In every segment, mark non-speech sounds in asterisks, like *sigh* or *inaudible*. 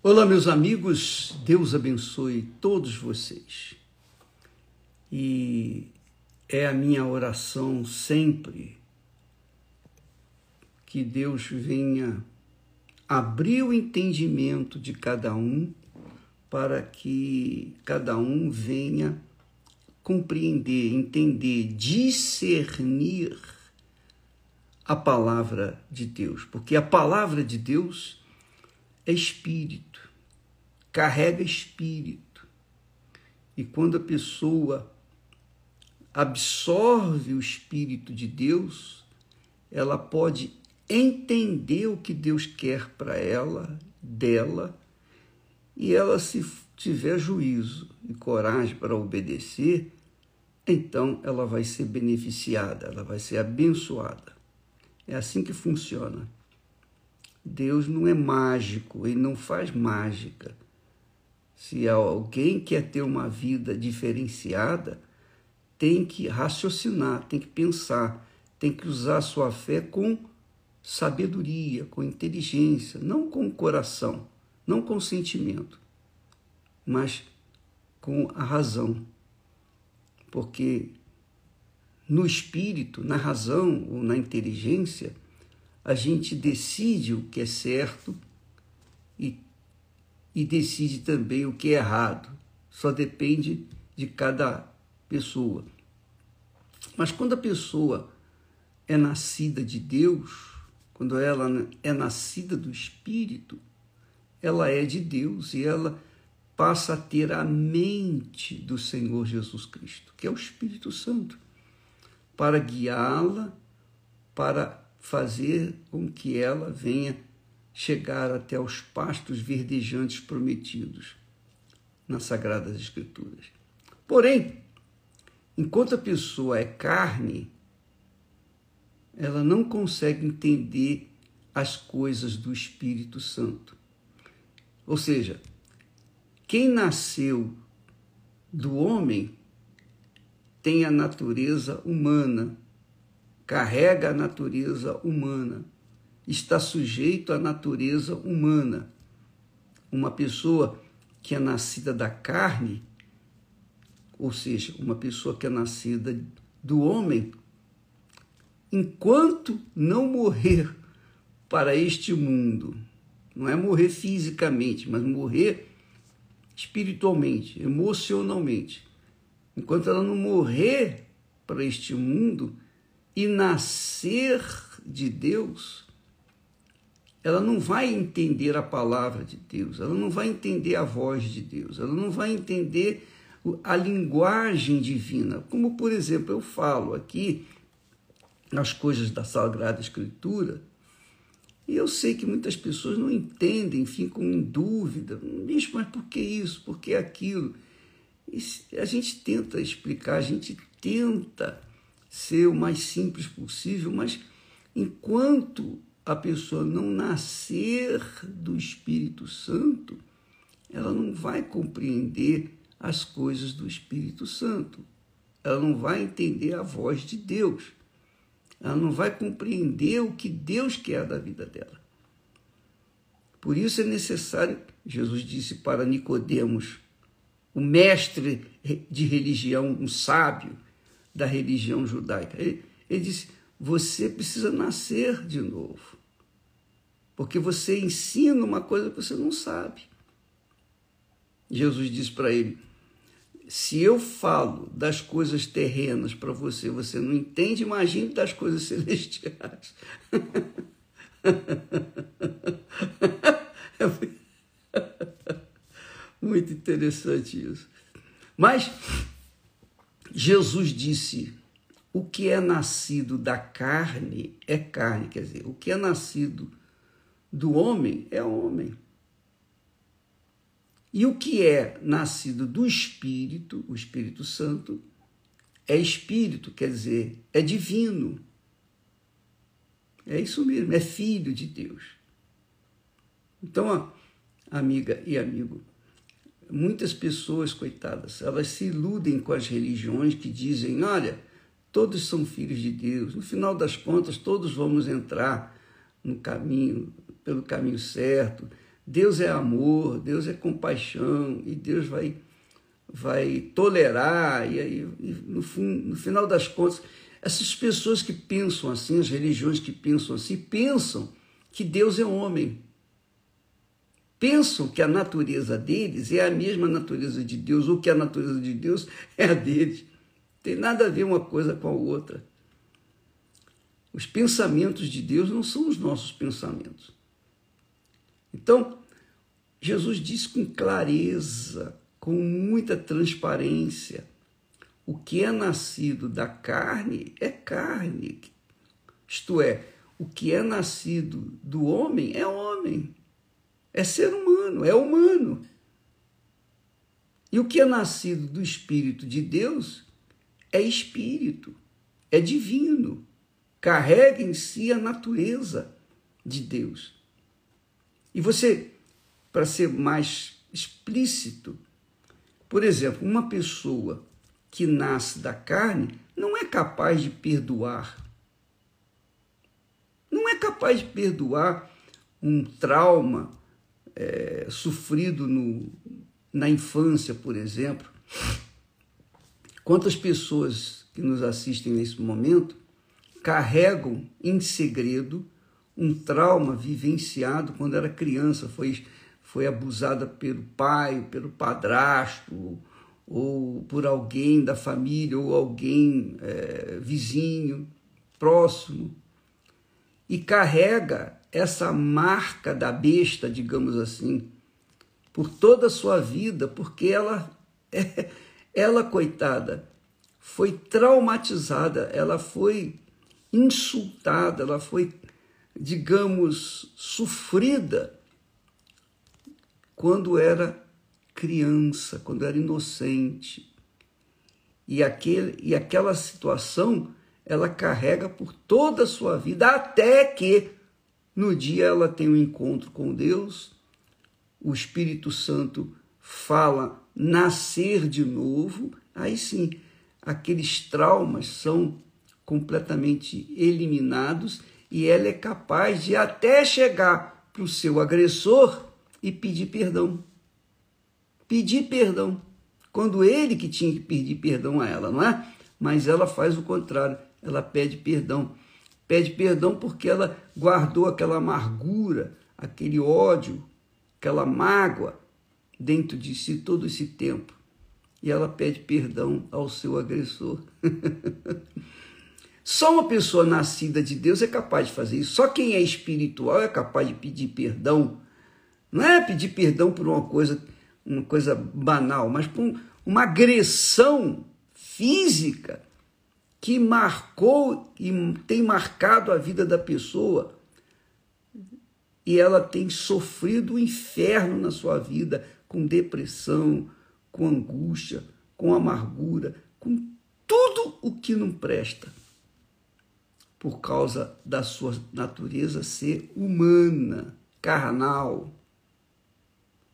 Olá, meus amigos, Deus abençoe todos vocês. E é a minha oração sempre que Deus venha abrir o entendimento de cada um para que cada um venha compreender, entender, discernir a palavra de Deus, porque a palavra de Deus espírito, carrega espírito. E quando a pessoa absorve o espírito de Deus, ela pode entender o que Deus quer para ela, dela, e ela se tiver juízo e coragem para obedecer, então ela vai ser beneficiada, ela vai ser abençoada. É assim que funciona. Deus não é mágico, ele não faz mágica. Se alguém quer ter uma vida diferenciada, tem que raciocinar, tem que pensar, tem que usar a sua fé com sabedoria, com inteligência, não com o coração, não com o sentimento, mas com a razão. Porque no espírito, na razão ou na inteligência, a gente decide o que é certo e, e decide também o que é errado. Só depende de cada pessoa. Mas quando a pessoa é nascida de Deus, quando ela é nascida do Espírito, ela é de Deus e ela passa a ter a mente do Senhor Jesus Cristo, que é o Espírito Santo, para guiá-la, para fazer com que ela venha chegar até os pastos verdejantes prometidos nas Sagradas Escrituras. Porém, enquanto a pessoa é carne, ela não consegue entender as coisas do Espírito Santo. Ou seja, quem nasceu do homem tem a natureza humana, carrega a natureza humana, está sujeito à natureza humana. Uma pessoa que é nascida da carne, ou seja, uma pessoa que é nascida do homem, enquanto não morrer para este mundo, não é morrer fisicamente, mas morrer espiritualmente, emocionalmente. Enquanto ela não morrer para este mundo, e nascer de Deus, ela não vai entender a palavra de Deus, ela não vai entender a voz de Deus, ela não vai entender a linguagem divina. Como, por exemplo, eu falo aqui as coisas da Sagrada Escritura, e eu sei que muitas pessoas não entendem, ficam em dúvida. Bicho, mas por que isso? Por que aquilo? E a gente tenta explicar, a gente tenta ser o mais simples possível, mas enquanto a pessoa não nascer do Espírito Santo, ela não vai compreender as coisas do Espírito Santo. Ela não vai entender a voz de Deus. Ela não vai compreender o que Deus quer da vida dela. Por isso é necessário, Jesus disse para Nicodemos, o mestre de religião, um sábio, da religião judaica. Ele, ele disse: você precisa nascer de novo. Porque você ensina uma coisa que você não sabe. Jesus disse para ele: se eu falo das coisas terrenas para você, você não entende, imagine das coisas *laughs* celestiais. Muito interessante isso. Mas Jesus disse: o que é nascido da carne é carne, quer dizer, o que é nascido do homem é homem. E o que é nascido do Espírito, o Espírito Santo, é espírito, quer dizer, é divino. É isso mesmo, é filho de Deus. Então, amiga e amigo, muitas pessoas, coitadas, elas se iludem com as religiões que dizem: olha, todos são filhos de Deus. No final das contas, todos vamos entrar no caminho, pelo caminho certo. Deus é amor, Deus é compaixão e Deus vai vai tolerar e aí no, no final das contas essas pessoas que pensam assim, as religiões que pensam assim, pensam que Deus é homem. Pensam que a natureza deles é a mesma natureza de Deus, ou que a natureza de Deus é a deles. Tem nada a ver uma coisa com a outra. Os pensamentos de Deus não são os nossos pensamentos. Então, Jesus disse com clareza, com muita transparência, o que é nascido da carne é carne. Isto é, o que é nascido do homem é homem. É ser humano, é humano. E o que é nascido do Espírito de Deus é espírito, é divino, carrega em si a natureza de Deus. E você, para ser mais explícito, por exemplo, uma pessoa que nasce da carne não é capaz de perdoar. Não é capaz de perdoar um trauma é, sofrido no, na infância, por exemplo. Quantas pessoas que nos assistem nesse momento carregam em segredo um trauma vivenciado quando era criança, foi, foi abusada pelo pai, pelo padrasto, ou por alguém da família, ou alguém é, vizinho, próximo, e carrega essa marca da besta, digamos assim, por toda a sua vida, porque ela *laughs* ela, coitada, foi traumatizada, ela foi insultada, ela foi, digamos, sofrida quando era criança, quando era inocente. E, aquele, e aquela situação ela carrega por toda a sua vida, até que no dia ela tem um encontro com Deus, o Espírito Santo fala nascer de novo, aí sim, aqueles traumas são completamente eliminados e ela é capaz de até chegar para o seu agressor e pedir perdão. Pedir perdão. Quando ele que tinha que pedir perdão a ela, não é? Mas ela faz o contrário, ela pede perdão. Pede perdão porque ela guardou aquela amargura, aquele ódio, aquela mágoa dentro de si todo esse tempo e ela pede perdão ao seu agressor. *laughs* Só uma pessoa nascida de Deus é capaz de fazer isso. Só quem é espiritual é capaz de pedir perdão. Não é pedir perdão por uma coisa, uma coisa banal, mas por uma agressão física que marcou e tem marcado a vida da pessoa. E ela tem sofrido o inferno na sua vida, com depressão, com angústia, com amargura, com tudo o que não presta, por causa da sua natureza ser humana, carnal.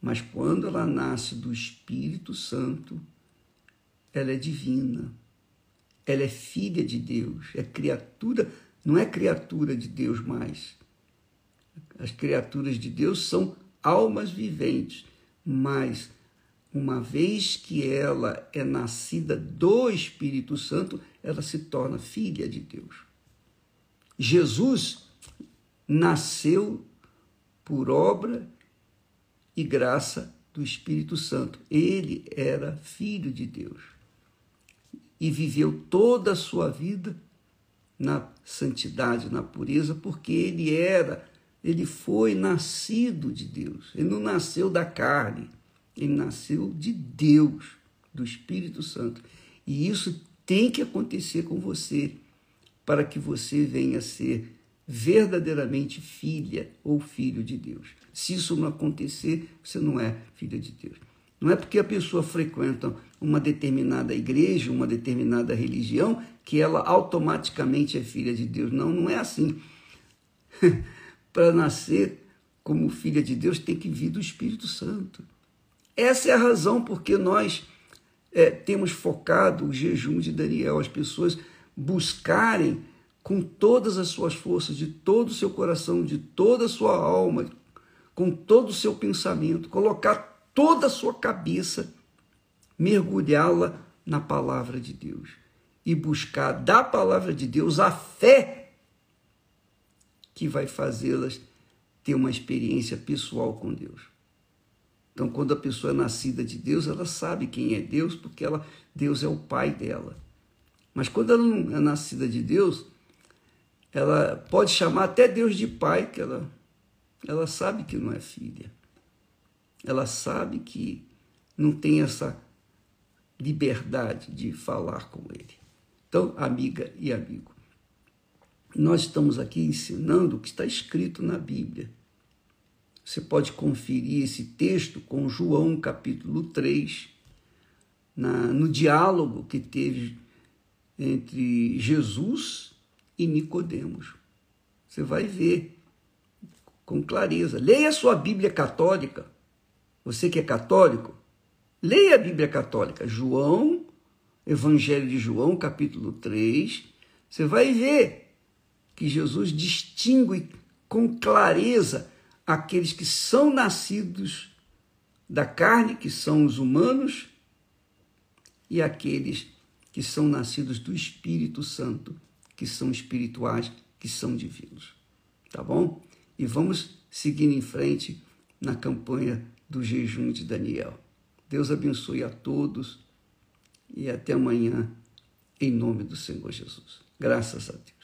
Mas quando ela nasce do Espírito Santo, ela é divina. Ela é filha de Deus, é criatura, não é criatura de Deus mais. As criaturas de Deus são almas viventes mas uma vez que ela é nascida do Espírito Santo, ela se torna filha de Deus. Jesus nasceu por obra e graça do Espírito Santo. Ele era filho de Deus e viveu toda a sua vida na santidade, na pureza, porque ele era ele foi nascido de Deus. Ele não nasceu da carne, ele nasceu de Deus, do Espírito Santo. E isso tem que acontecer com você para que você venha a ser verdadeiramente filha ou filho de Deus. Se isso não acontecer, você não é filha de Deus. Não é porque a pessoa frequenta uma determinada igreja, uma determinada religião, que ela automaticamente é filha de Deus. Não, não é assim. *laughs* para nascer como filha de Deus, tem que vir do Espírito Santo. Essa é a razão porque nós é, temos focado o jejum de Daniel, as pessoas buscarem com todas as suas forças, de todo o seu coração, de toda a sua alma, com todo o seu pensamento, colocar toda a sua cabeça, mergulhá-la na palavra de Deus e buscar da palavra de Deus a fé que vai fazê-las ter uma experiência pessoal com Deus. Então, quando a pessoa é nascida de Deus, ela sabe quem é Deus, porque ela, Deus é o pai dela. Mas quando ela não é nascida de Deus, ela pode chamar até Deus de pai, que ela, ela sabe que não é filha. Ela sabe que não tem essa liberdade de falar com ele. Então, amiga e amigo, nós estamos aqui ensinando o que está escrito na Bíblia. Você pode conferir esse texto com João capítulo 3, na, no diálogo que teve entre Jesus e Nicodemos. Você vai ver com clareza. Leia a sua Bíblia católica. Você que é católico, leia a Bíblia católica. João, Evangelho de João, capítulo 3. Você vai ver que Jesus distingue com clareza aqueles que são nascidos da carne, que são os humanos, e aqueles que são nascidos do Espírito Santo, que são espirituais, que são divinos. Tá bom? E vamos seguir em frente na campanha do jejum de Daniel. Deus abençoe a todos e até amanhã, em nome do Senhor Jesus. Graças a Deus.